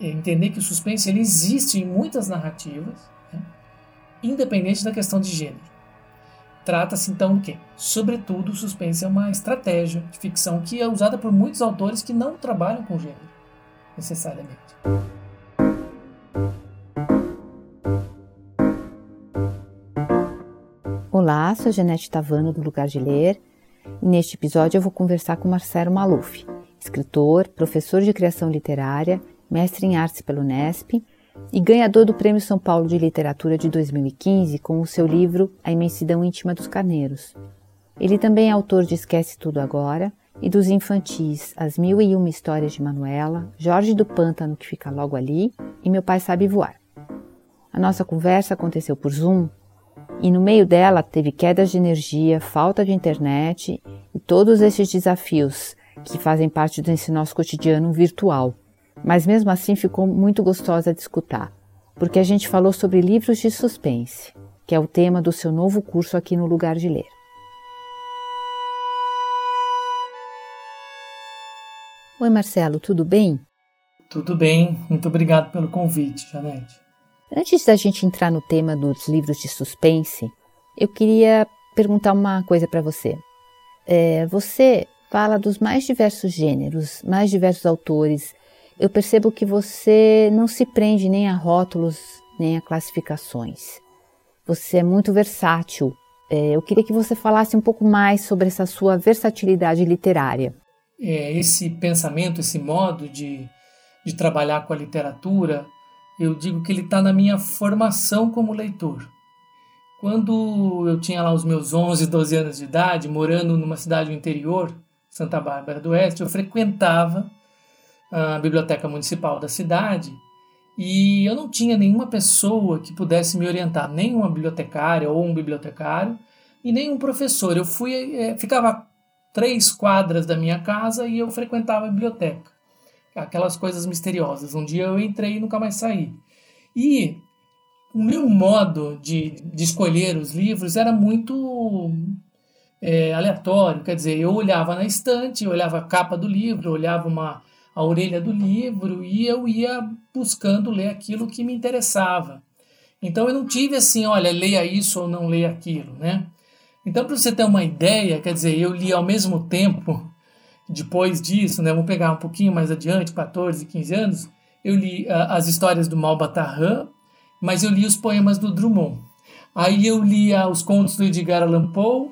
é entender que o suspense ele existe em muitas narrativas, né? independente da questão de gênero. Trata-se então do quê? Sobretudo, o suspense é uma estratégia de ficção que é usada por muitos autores que não trabalham com gênero, necessariamente. Olá, sou Janete Tavano do Lugar de Ler e neste episódio eu vou conversar com Marcelo Maluf, escritor, professor de criação literária, mestre em artes pelo Unesp e ganhador do Prêmio São Paulo de Literatura de 2015 com o seu livro A Imensidão Íntima dos Carneiros. Ele também é autor de Esquece Tudo Agora e dos infantis As Mil e Uma Histórias de Manuela, Jorge do Pântano, que fica logo ali, e Meu Pai Sabe Voar. A nossa conversa aconteceu por Zoom e no meio dela teve quedas de energia, falta de internet e todos esses desafios que fazem parte desse nosso cotidiano virtual. Mas mesmo assim ficou muito gostosa de escutar, porque a gente falou sobre livros de suspense, que é o tema do seu novo curso aqui no Lugar de Ler. Oi, Marcelo, tudo bem? Tudo bem, muito obrigado pelo convite, Janete. Antes da gente entrar no tema dos livros de suspense, eu queria perguntar uma coisa para você. É, você fala dos mais diversos gêneros, mais diversos autores. Eu percebo que você não se prende nem a rótulos, nem a classificações. Você é muito versátil. É, eu queria que você falasse um pouco mais sobre essa sua versatilidade literária. É, esse pensamento, esse modo de, de trabalhar com a literatura, eu digo que ele está na minha formação como leitor. Quando eu tinha lá os meus 11, 12 anos de idade, morando numa cidade do interior, Santa Bárbara do Oeste, eu frequentava a biblioteca municipal da cidade e eu não tinha nenhuma pessoa que pudesse me orientar, nem uma bibliotecária ou um bibliotecário e nem um professor. Eu fui, é, ficava três quadras da minha casa e eu frequentava a biblioteca aquelas coisas misteriosas. Um dia eu entrei e nunca mais saí. E o meu modo de, de escolher os livros era muito é, aleatório, quer dizer, eu olhava na estante, olhava a capa do livro, olhava uma, a orelha do livro e eu ia buscando ler aquilo que me interessava. Então eu não tive assim, olha, leia isso ou não leia aquilo, né? Então, para você ter uma ideia, quer dizer, eu li ao mesmo tempo depois disso, né, vamos pegar um pouquinho mais adiante, 14, 15 anos, eu li uh, as histórias do Malbatarran, mas eu li os poemas do Drummond. Aí eu li uh, os contos do Edgar Allan Poe,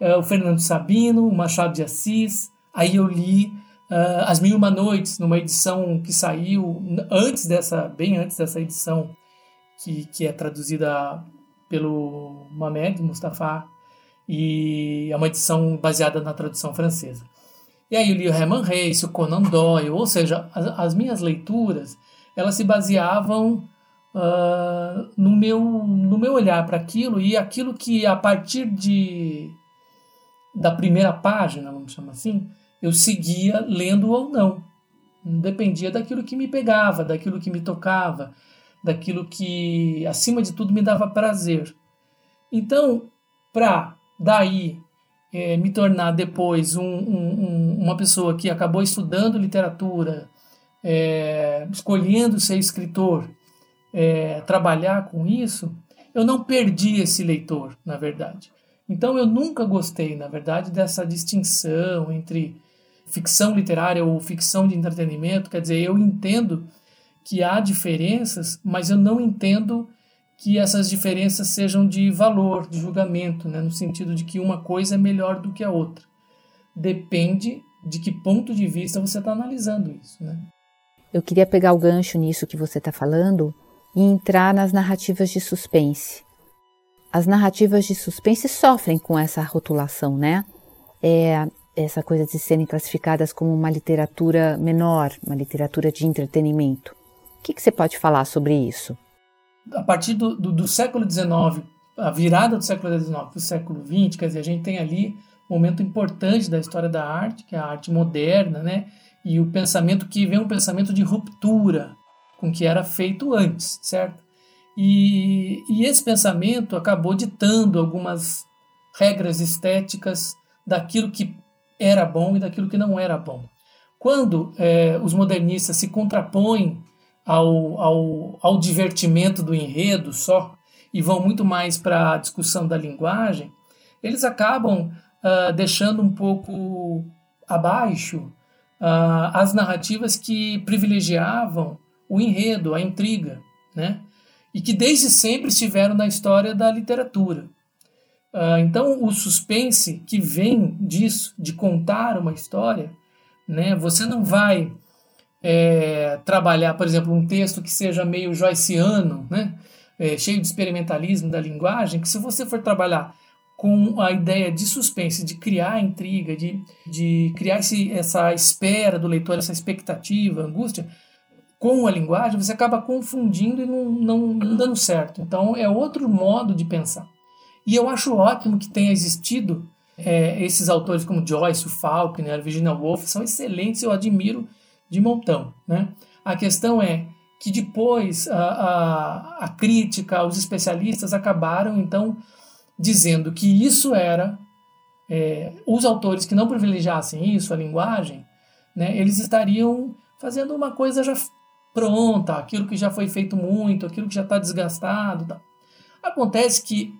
uh, o Fernando Sabino, o Machado de Assis. Aí eu li As Mil e Uma Noites, numa edição que saiu antes dessa, bem antes dessa edição, que, que é traduzida pelo Mamed Mustafa, e é uma edição baseada na tradução francesa. E aí eu li o Herman Hesse, o Conan Doyle, ou seja, as, as minhas leituras elas se baseavam uh, no, meu, no meu olhar para aquilo e aquilo que a partir de da primeira página, vamos chamar assim, eu seguia lendo ou não. Dependia daquilo que me pegava, daquilo que me tocava, daquilo que, acima de tudo, me dava prazer. Então, para daí é, me tornar depois um, um, uma pessoa que acabou estudando literatura, é, escolhendo ser escritor, é, trabalhar com isso, eu não perdi esse leitor, na verdade. Então eu nunca gostei, na verdade, dessa distinção entre ficção literária ou ficção de entretenimento. Quer dizer, eu entendo que há diferenças, mas eu não entendo que essas diferenças sejam de valor, de julgamento, né? no sentido de que uma coisa é melhor do que a outra. Depende de que ponto de vista você está analisando isso. Né? Eu queria pegar o gancho nisso que você está falando e entrar nas narrativas de suspense. As narrativas de suspense sofrem com essa rotulação, né? É essa coisa de serem classificadas como uma literatura menor, uma literatura de entretenimento. O que, que você pode falar sobre isso? a partir do, do, do século XIX, a virada do século XIX para o século XX, quer dizer, a gente tem ali um momento importante da história da arte, que é a arte moderna, né? E o pensamento que vem um pensamento de ruptura com o que era feito antes, certo? E, e esse pensamento acabou ditando algumas regras estéticas daquilo que era bom e daquilo que não era bom. Quando é, os modernistas se contrapõem ao, ao, ao divertimento do enredo só e vão muito mais para a discussão da linguagem, eles acabam uh, deixando um pouco abaixo uh, as narrativas que privilegiavam o enredo, a intriga, né? e que desde sempre estiveram na história da literatura. Uh, então, o suspense que vem disso, de contar uma história, né? você não vai é, trabalhar, por exemplo, um texto que seja meio joyceano, né? É, cheio de experimentalismo da linguagem, que se você for trabalhar com a ideia de suspense, de criar intriga, de, de criar esse, essa espera do leitor, essa expectativa, angústia, com a linguagem, você acaba confundindo e não, não, não dando certo. Então, é outro modo de pensar. E eu acho ótimo que tenha existido é, esses autores como Joyce, o Faulkner, a Virginia Woolf, são excelentes, eu admiro de montão. Né? A questão é que depois a, a, a crítica, os especialistas acabaram então dizendo que isso era é, os autores que não privilegiassem isso, a linguagem, né, eles estariam fazendo uma coisa já pronta, aquilo que já foi feito muito, aquilo que já está desgastado. Tá. Acontece que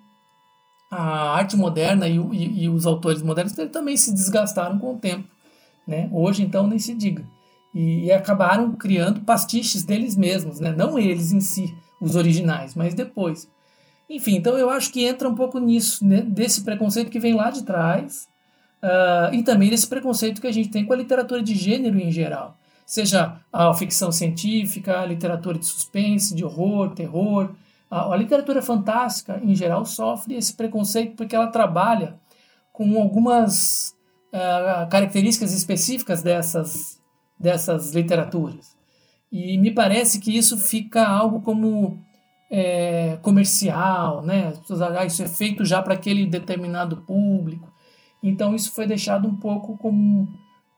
a arte moderna e, e, e, os autores modernos também se desgastaram com o tempo. Né? Hoje, então, nem se diga. E, e acabaram criando pastiches deles mesmos, né? não eles em si, os originais, mas depois. Enfim, então eu acho que entra um pouco nisso, né? desse preconceito que vem lá de trás, uh, e também desse preconceito que a gente tem com a literatura de gênero em geral. Seja a ficção científica, a literatura de suspense, de horror, terror, a, a literatura fantástica, em geral, sofre esse preconceito porque ela trabalha com algumas uh, características específicas dessas, dessas literaturas. E me parece que isso fica algo como é, comercial, né? As pessoas, ah, isso é feito já para aquele determinado público. Então isso foi deixado um pouco como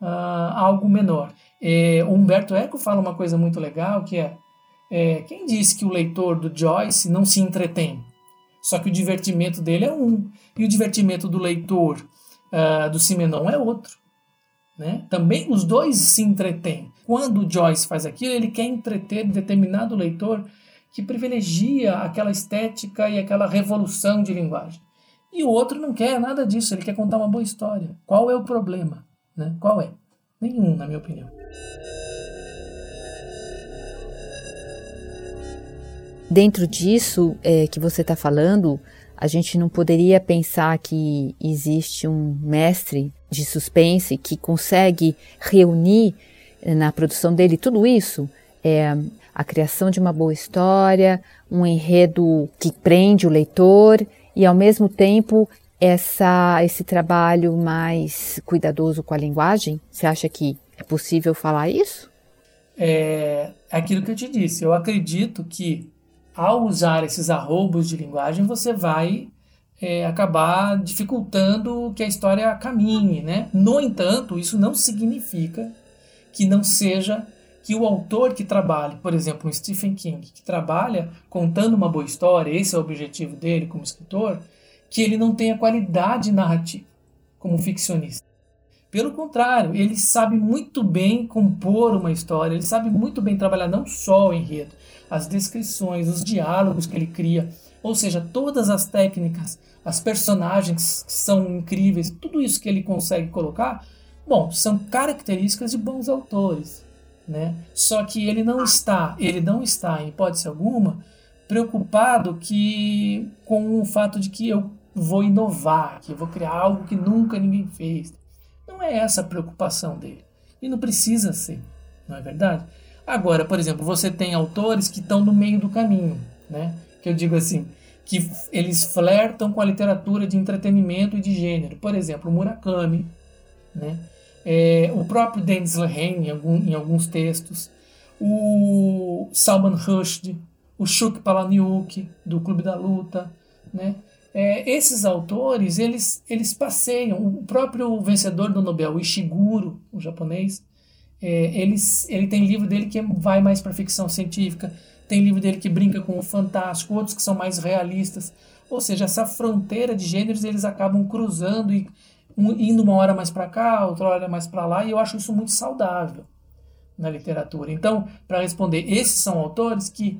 uh, algo menor. É, o Humberto Eco fala uma coisa muito legal que é é, quem disse que o leitor do Joyce não se entretém? Só que o divertimento dele é um, e o divertimento do leitor uh, do Simenon é outro. Né? Também os dois se entretêm. Quando o Joyce faz aquilo, ele quer entreter determinado leitor que privilegia aquela estética e aquela revolução de linguagem. E o outro não quer nada disso, ele quer contar uma boa história. Qual é o problema? Né? Qual é? Nenhum, na minha opinião. Dentro disso é, que você está falando, a gente não poderia pensar que existe um mestre de suspense que consegue reunir eh, na produção dele tudo isso? É, a criação de uma boa história, um enredo que prende o leitor e, ao mesmo tempo, essa, esse trabalho mais cuidadoso com a linguagem? Você acha que é possível falar isso? É aquilo que eu te disse. Eu acredito que ao usar esses arrobos de linguagem, você vai é, acabar dificultando que a história caminhe, né? No entanto, isso não significa que não seja que o autor que trabalhe, por exemplo, um Stephen King, que trabalha contando uma boa história, esse é o objetivo dele como escritor, que ele não tenha qualidade narrativa como ficcionista. Pelo contrário, ele sabe muito bem compor uma história, ele sabe muito bem trabalhar não só o enredo, as descrições, os diálogos que ele cria, ou seja, todas as técnicas, as personagens que são incríveis, tudo isso que ele consegue colocar, bom, são características de bons autores, né? Só que ele não está, ele não está, em hipótese alguma, preocupado que com o fato de que eu vou inovar, que eu vou criar algo que nunca ninguém fez. Não é essa a preocupação dele. E não precisa ser, não é verdade? Agora, por exemplo, você tem autores que estão no meio do caminho, né? Que eu digo assim, que eles flertam com a literatura de entretenimento e de gênero. Por exemplo, Murakami, né? É, o próprio Dennis Lehane em, algum, em, alguns textos, o Salman Rushdie, o Shuk Palahniuk, do Clube da Luta, né? É, esses autores, eles, eles passeiam, o próprio vencedor do Nobel, Ishiguro, o japonês, é, ele, ele tem livro dele que vai mais para ficção científica, tem livro dele que brinca com o fantástico, outros que são mais realistas. Ou seja, essa fronteira de gêneros eles acabam cruzando e um, indo uma hora mais para cá, outra hora mais para lá, e eu acho isso muito saudável. na literatura. Então, para responder, esses são autores que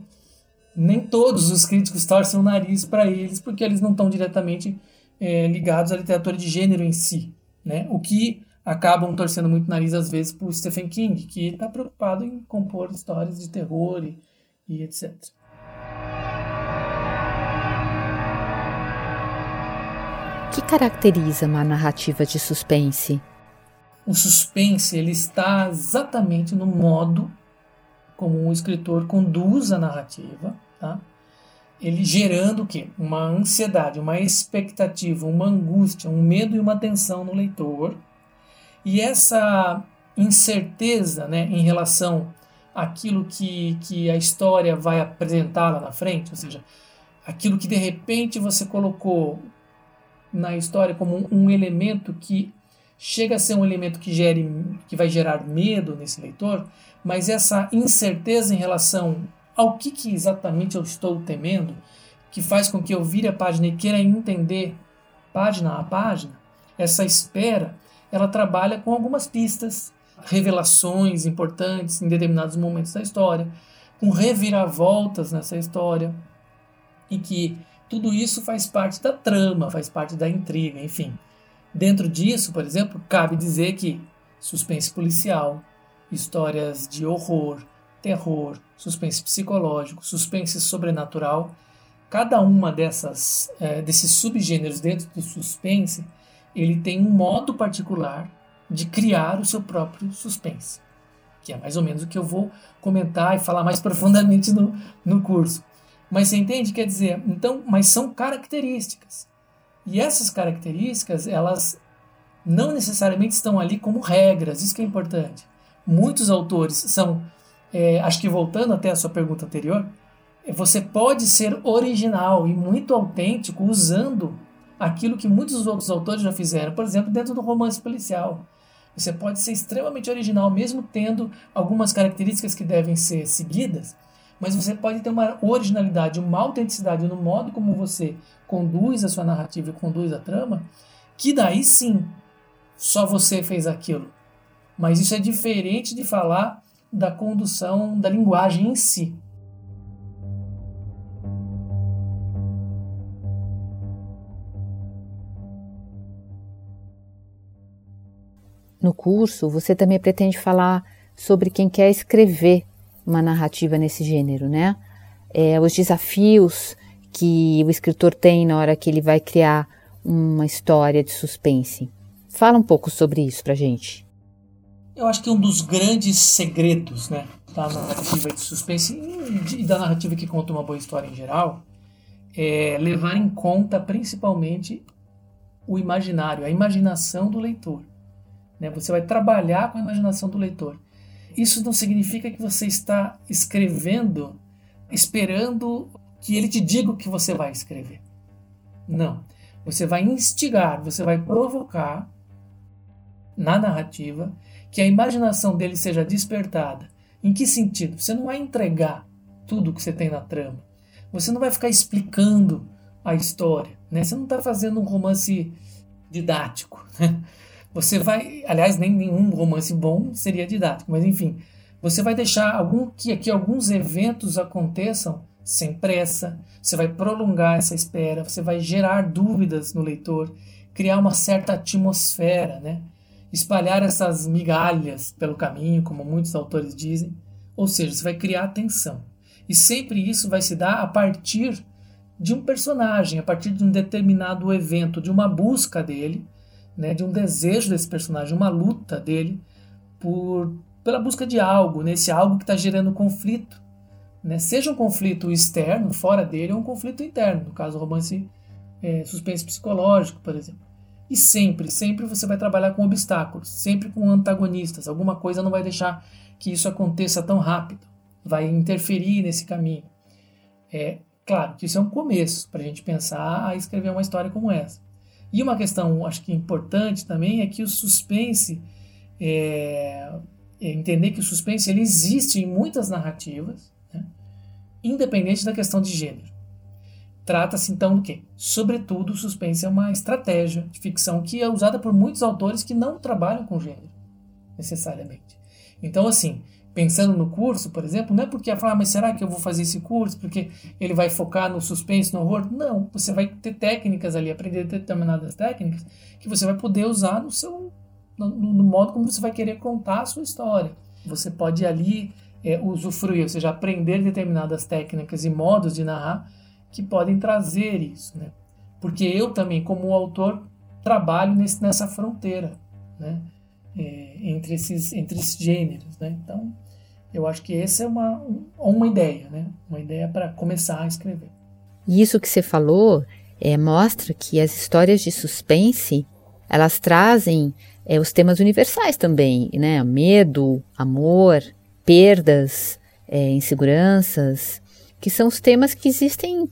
nem todos os críticos torcem o nariz para eles, porque eles não estão diretamente é, ligados à literatura de gênero em si. Né? O que acabam torcendo muito o nariz, às vezes, por Stephen King, que está preocupado em compor histórias de terror e, e etc. O que caracteriza uma narrativa de suspense? O suspense ele está exatamente no modo como o escritor conduz a narrativa, tá? ele gerando o quê? Uma ansiedade, uma expectativa, uma angústia, um medo e uma tensão no leitor. E essa incerteza né, em relação àquilo que, que a história vai apresentar lá na frente, ou seja, aquilo que de repente você colocou na história como um elemento que chega a ser um elemento que, gere, que vai gerar medo nesse leitor, mas essa incerteza em relação ao que, que exatamente eu estou temendo, que faz com que eu vire a página e queira entender página a página, essa espera, ela trabalha com algumas pistas, revelações importantes em determinados momentos da história, com reviravoltas nessa história, e que tudo isso faz parte da trama, faz parte da intriga, enfim. Dentro disso, por exemplo, cabe dizer que suspense policial, histórias de horror, terror, suspense psicológico, suspense sobrenatural, cada uma dessas é, desses subgêneros dentro do suspense, ele tem um modo particular de criar o seu próprio suspense, que é mais ou menos o que eu vou comentar e falar mais profundamente no, no curso. Mas você entende? Quer dizer, então, mas são características. E essas características, elas não necessariamente estão ali como regras, isso que é importante. Muitos autores são, é, acho que voltando até a sua pergunta anterior, você pode ser original e muito autêntico usando aquilo que muitos outros autores já fizeram, por exemplo, dentro do romance policial. Você pode ser extremamente original, mesmo tendo algumas características que devem ser seguidas, mas você pode ter uma originalidade, uma autenticidade no modo como você conduz a sua narrativa e conduz a trama, que daí sim só você fez aquilo. Mas isso é diferente de falar da condução da linguagem em si. No curso, você também pretende falar sobre quem quer escrever uma narrativa nesse gênero, né? É, os desafios que o escritor tem na hora que ele vai criar uma história de suspense. Fala um pouco sobre isso pra gente. Eu acho que um dos grandes segredos né, da narrativa de suspense e da narrativa que conta uma boa história em geral é levar em conta principalmente o imaginário, a imaginação do leitor. Né? Você vai trabalhar com a imaginação do leitor. Isso não significa que você está escrevendo esperando que ele te diga o que você vai escrever. Não. Você vai instigar, você vai provocar na narrativa que a imaginação dele seja despertada. Em que sentido? Você não vai entregar tudo que você tem na trama. Você não vai ficar explicando a história. Né? Você não está fazendo um romance didático. Né? Você vai, aliás, nem nenhum romance bom seria didático, mas enfim, você vai deixar algum que aqui alguns eventos aconteçam sem pressa. Você vai prolongar essa espera, você vai gerar dúvidas no leitor, criar uma certa atmosfera, né? Espalhar essas migalhas pelo caminho, como muitos autores dizem. Ou seja, você vai criar tensão. E sempre isso vai se dar a partir de um personagem, a partir de um determinado evento, de uma busca dele né, de um desejo desse personagem, uma luta dele por pela busca de algo, nesse né, algo que está gerando conflito, né, seja um conflito externo, fora dele, ou um conflito interno, no caso, romance é, suspense psicológico, por exemplo. E sempre, sempre você vai trabalhar com obstáculos, sempre com antagonistas. Alguma coisa não vai deixar que isso aconteça tão rápido, vai interferir nesse caminho. É claro que isso é um começo para a gente pensar a escrever uma história como essa. E uma questão, acho que importante também, é que o suspense, é, é entender que o suspense ele existe em muitas narrativas, né? independente da questão de gênero. Trata-se então do quê? Sobretudo, o suspense é uma estratégia de ficção que é usada por muitos autores que não trabalham com gênero, necessariamente. Então, assim, pensando no curso, por exemplo, não é porque falar, ah, mas será que eu vou fazer esse curso porque ele vai focar no suspense, no horror? Não, você vai ter técnicas ali, aprender determinadas técnicas que você vai poder usar no seu no, no modo como você vai querer contar a sua história. Você pode ali é, usufruir, ou seja, aprender determinadas técnicas e modos de narrar que podem trazer isso, né? Porque eu também, como autor, trabalho nesse, nessa fronteira, né? É, entre, esses, entre esses gêneros, né? Então, eu acho que essa é uma, uma ideia, né? Uma ideia para começar a escrever. E isso que você falou é, mostra que as histórias de suspense elas trazem é, os temas universais também, né? Medo, amor, perdas, é, inseguranças, que são os temas que existem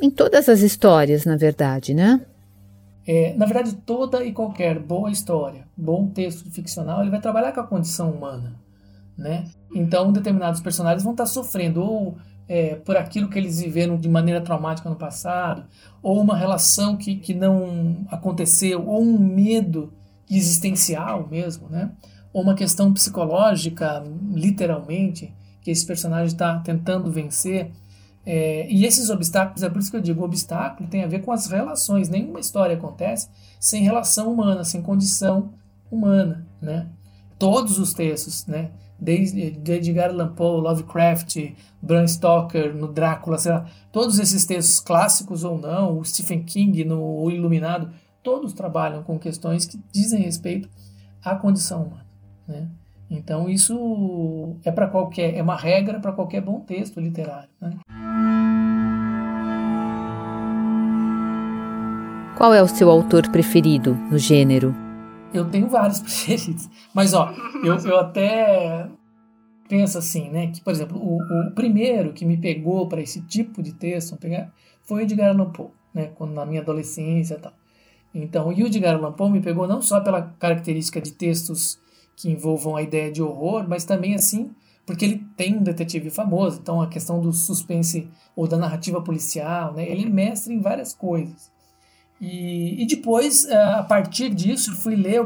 em todas as histórias, na verdade, né? É, na verdade, toda e qualquer boa história, bom texto ficcional, ele vai trabalhar com a condição humana, né? Então, determinados personagens vão estar sofrendo ou é, por aquilo que eles viveram de maneira traumática no passado, ou uma relação que, que não aconteceu, ou um medo existencial mesmo, né? ou uma questão psicológica, literalmente, que esse personagem está tentando vencer. É, e esses obstáculos, é por isso que eu digo, obstáculo tem a ver com as relações. Nenhuma história acontece sem relação humana, sem condição humana, né? Todos os textos, né? Desde de Edgar Allan Poe, Lovecraft, Bram Stoker, no Drácula, sei lá, todos esses textos clássicos ou não, o Stephen King no O Iluminado, todos trabalham com questões que dizem respeito à condição humana. Né? Então isso é para qualquer é uma regra para qualquer bom texto literário. Né? Qual é o seu autor preferido no gênero? Eu tenho vários preferidos, mas ó, eu, eu até penso assim, né? Que por exemplo, o, o primeiro que me pegou para esse tipo de texto foi o Edgar Allan Poe, né? Quando na minha adolescência e tal. Então, o Edgar Allan Poe me pegou não só pela característica de textos que envolvam a ideia de horror, mas também assim porque ele tem um detetive famoso, então a questão do suspense ou da narrativa policial, né? Ele é mestre em várias coisas. E, e depois, é, a partir disso, fui ler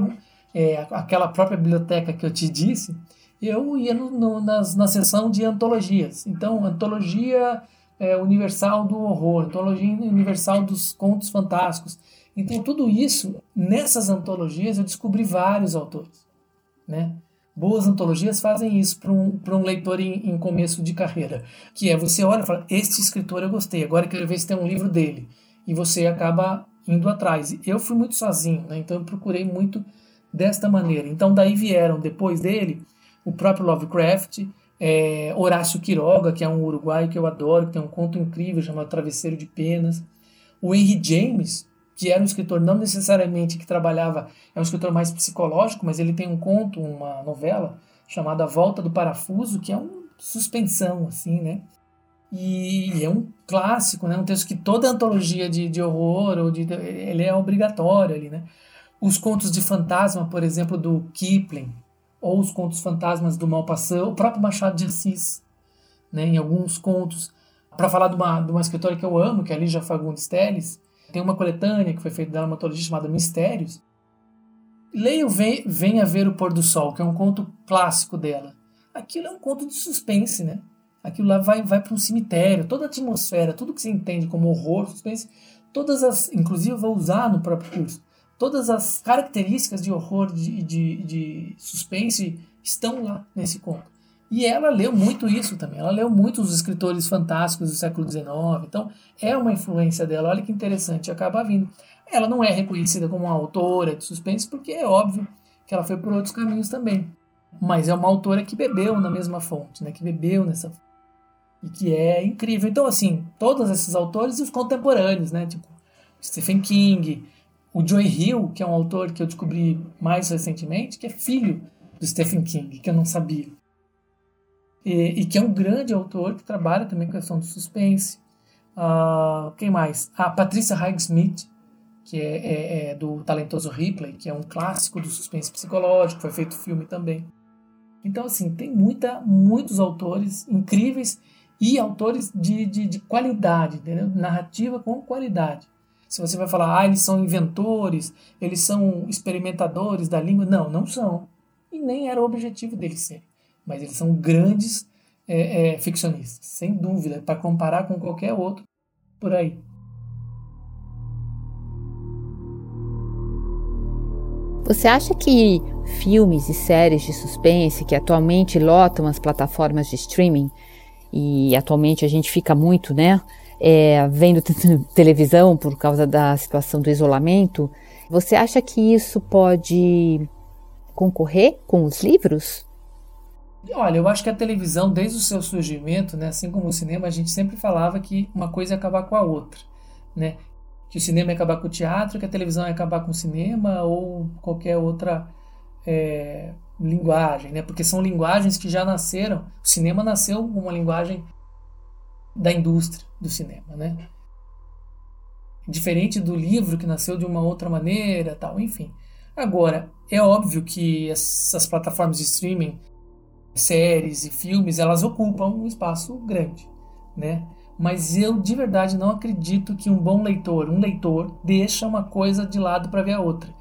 é, aquela própria biblioteca que eu te disse, eu ia no, no, nas, na seção de antologias. Então, antologia é, universal do horror, antologia universal dos contos fantásticos. Então, tudo isso, nessas antologias, eu descobri vários autores. Né? Boas antologias fazem isso para um, um leitor em, em, começo de carreira, que é você olha e fala, este escritor eu gostei, agora quero ver se tem um livro dele. E você acaba indo atrás. Eu fui muito sozinho, né? então eu procurei muito desta maneira. Então daí vieram, depois dele, o próprio Lovecraft, é, Horácio Quiroga, que é um uruguaio que eu adoro, que tem um conto incrível chamado Travesseiro de Penas. O Henry James, que era um escritor não necessariamente que trabalhava, é um escritor mais psicológico, mas ele tem um conto, uma novela chamada Volta do Parafuso, que é uma suspensão, assim, né? E é um clássico, né? Um texto que toda antologia de, de horror ou de ele é obrigatório ali, né? Os contos de fantasma, por exemplo, do Kipling, ou os contos fantasmas do Malpassant, o próprio Machado de Assis, né? Em alguns contos, para falar de uma, de uma escritora que eu amo, que é a Lígia Fagundes Telles, tem uma coletânea que foi feita da antologia chamada Mistérios. Leio Venha Ver o Pôr do Sol, que é um conto clássico dela. Aquilo é um conto de suspense, né? Aquilo lá vai, vai para um cemitério, toda a atmosfera, tudo que você entende como horror, suspense, todas as, inclusive eu vou usar no próprio curso, todas as características de horror, de, de, de suspense estão lá nesse conto. E ela leu muito isso também. Ela leu muitos escritores fantásticos do século XIX. Então, é uma influência dela. Olha que interessante, acaba vindo. Ela não é reconhecida como uma autora de suspense, porque é óbvio que ela foi por outros caminhos também. Mas é uma autora que bebeu na mesma fonte, né? que bebeu nessa e que é incrível. Então, assim, todos esses autores e os contemporâneos, né? Tipo, Stephen King, o Joy Hill, que é um autor que eu descobri mais recentemente, que é filho do Stephen King, que eu não sabia e, e, que é um grande autor que trabalha também com a questão do suspense. Uh, quem mais? A Patrícia Highsmith, que é, é, é, do talentoso Ripley, que é um clássico do suspense psicológico, foi feito filme também. Então, assim, tem muita, muitos autores incríveis e autores de, de, de qualidade, entendeu? narrativa com qualidade. Se você vai falar, ah, eles são inventores, eles são experimentadores da língua, não, não são. E nem era o objetivo deles serem mas eles são grandes é, é, ficcionistas, sem dúvida, para comparar com qualquer outro por aí. Você acha que filmes e séries de suspense que atualmente lotam as plataformas de streaming e atualmente a gente fica muito, né, é, vendo televisão por causa da situação do isolamento, você acha que isso pode concorrer com os livros? Olha, eu acho que a televisão, desde o seu surgimento, né, assim como o cinema, a gente sempre falava que uma coisa ia acabar com a outra, né? Que o cinema ia acabar com o teatro, que a televisão ia acabar com o cinema ou qualquer outra é, linguagem, né? Porque são linguagens que já nasceram. O cinema nasceu uma linguagem da indústria do cinema, né? Diferente do livro que nasceu de uma outra maneira, tal, enfim. Agora, é óbvio que essas plataformas de streaming séries e filmes, elas ocupam um espaço grande, né? Mas eu de verdade não acredito que um bom leitor, um leitor, deixa uma coisa de lado para ver a outra.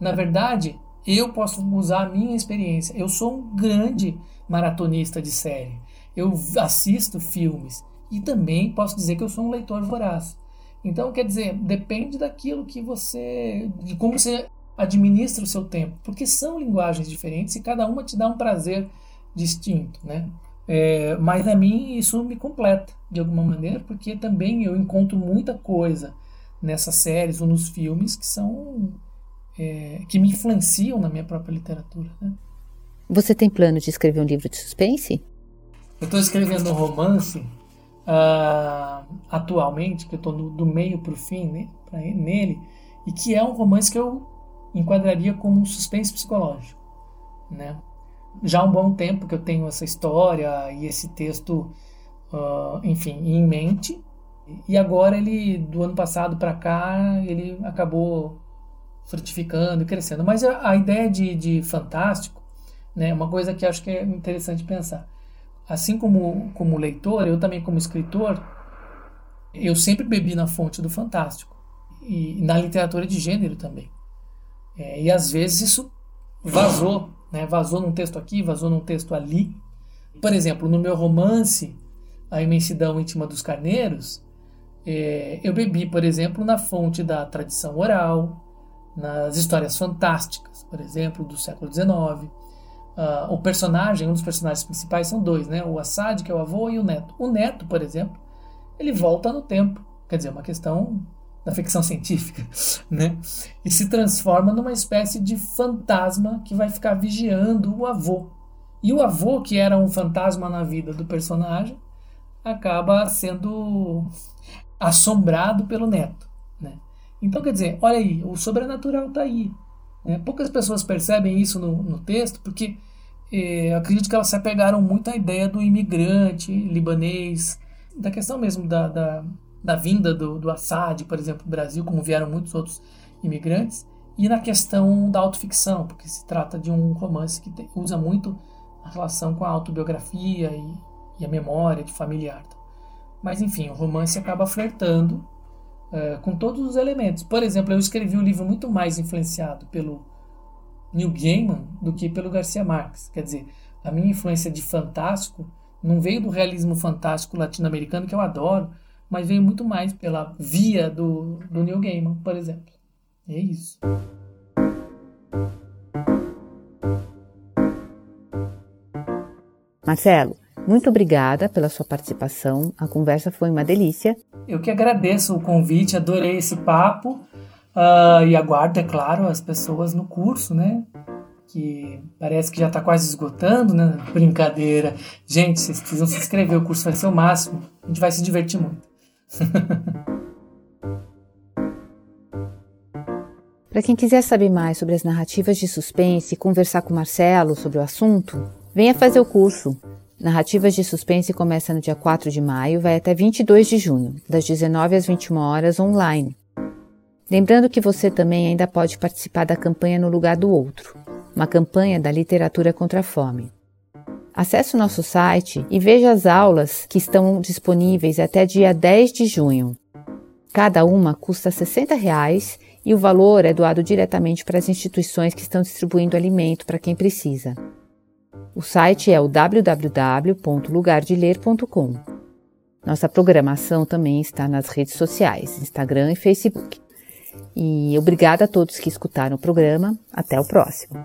Na verdade, eu posso usar a minha experiência. Eu sou um grande maratonista de série. Eu assisto filmes e também posso dizer que eu sou um leitor voraz. Então, quer dizer, depende daquilo que você, de como você administra o seu tempo, porque são linguagens diferentes e cada uma te dá um prazer distinto, né? É, mas a mim isso me completa de alguma maneira, porque também eu encontro muita coisa nessas séries ou nos filmes que são é, que me influenciam na minha própria literatura. Né? Você tem plano de escrever um livro de suspense? Eu estou escrevendo um romance uh, atualmente, que eu estou do meio para o fim né, pra, nele, e que é um romance que eu enquadraria como um suspense psicológico, né? já há um bom tempo que eu tenho essa história e esse texto, uh, enfim, em mente. E agora ele, do ano passado para cá, ele acabou frutificando e crescendo. Mas a, ideia de, de fantástico, né, uma coisa que acho que é interessante pensar. Assim como como leitor, eu também como escritor, eu sempre bebi na fonte do fantástico e na literatura de gênero também. É, e às vezes isso vazou né? Vazou num texto aqui, vazou num texto ali. Por exemplo, no meu romance, A Imensidão Íntima dos Carneiros, é, eu bebi, por exemplo, na fonte da tradição oral, nas histórias fantásticas, por exemplo, do século XIX. Uh, ah, o personagem, um dos personagens principais são dois, né? O Assad, que é o avô, e o neto. O neto, por exemplo, ele volta no tempo. Quer dizer, uma questão da ficção científica, né? E se transforma numa espécie de fantasma que vai ficar vigiando o avô. E o avô, que era um fantasma na vida do personagem, acaba sendo assombrado pelo neto? Então, quer dizer, olha aí, o sobrenatural está aí. Né? Poucas pessoas percebem isso no, no texto, porque eh, acredito que elas se apegaram muito à ideia do imigrante libanês, da questão mesmo da, da da vinda do, do Assad, por exemplo, no Brasil, como vieram muitos outros imigrantes, e na questão da autoficção, porque se trata de um romance que te, usa muito a relação com a autobiografia e, e a memória de familiar. Mas enfim, o romance acaba flertando uh, com todos os elementos. Por exemplo, eu escrevi um livro muito mais influenciado pelo Neil Gaiman do que pelo Garcia Marques. Quer dizer, a minha influência de fantástico não veio do realismo fantástico latino-americano, que eu adoro, mas veio muito mais pela via do, do Neil Gaiman, por exemplo. É isso. Marcelo, muito obrigada pela sua participação. A conversa foi uma delícia. Eu que agradeço o convite, adorei esse papo uh, e aguardo, é claro, as pessoas no curso, né? Que parece que já está quase esgotando, né? Brincadeira. Gente, vocês precisam se inscrever, o curso vai ser o máximo. A gente vai se divertir muito. Para quem quiser saber mais sobre as narrativas de suspense e conversar com Marcelo sobre o assunto, venha fazer o curso. Narrativas de Suspense começa no dia 4 de maio, vai até 22 de junho, das 19 às 21 horas online. Lembrando que você também ainda pode participar da campanha No Lugar do Outro, uma campanha da literatura contra a fome. Acesse o nosso site e veja as aulas que estão disponíveis até dia 10 de junho. Cada uma custa 60 reais e o valor é doado diretamente para as instituições que estão distribuindo alimento para quem precisa. O site é o www.lugardeler.com. Nossa programação também está nas redes sociais, Instagram e Facebook. E obrigada a todos que escutaram o programa. Até o próximo.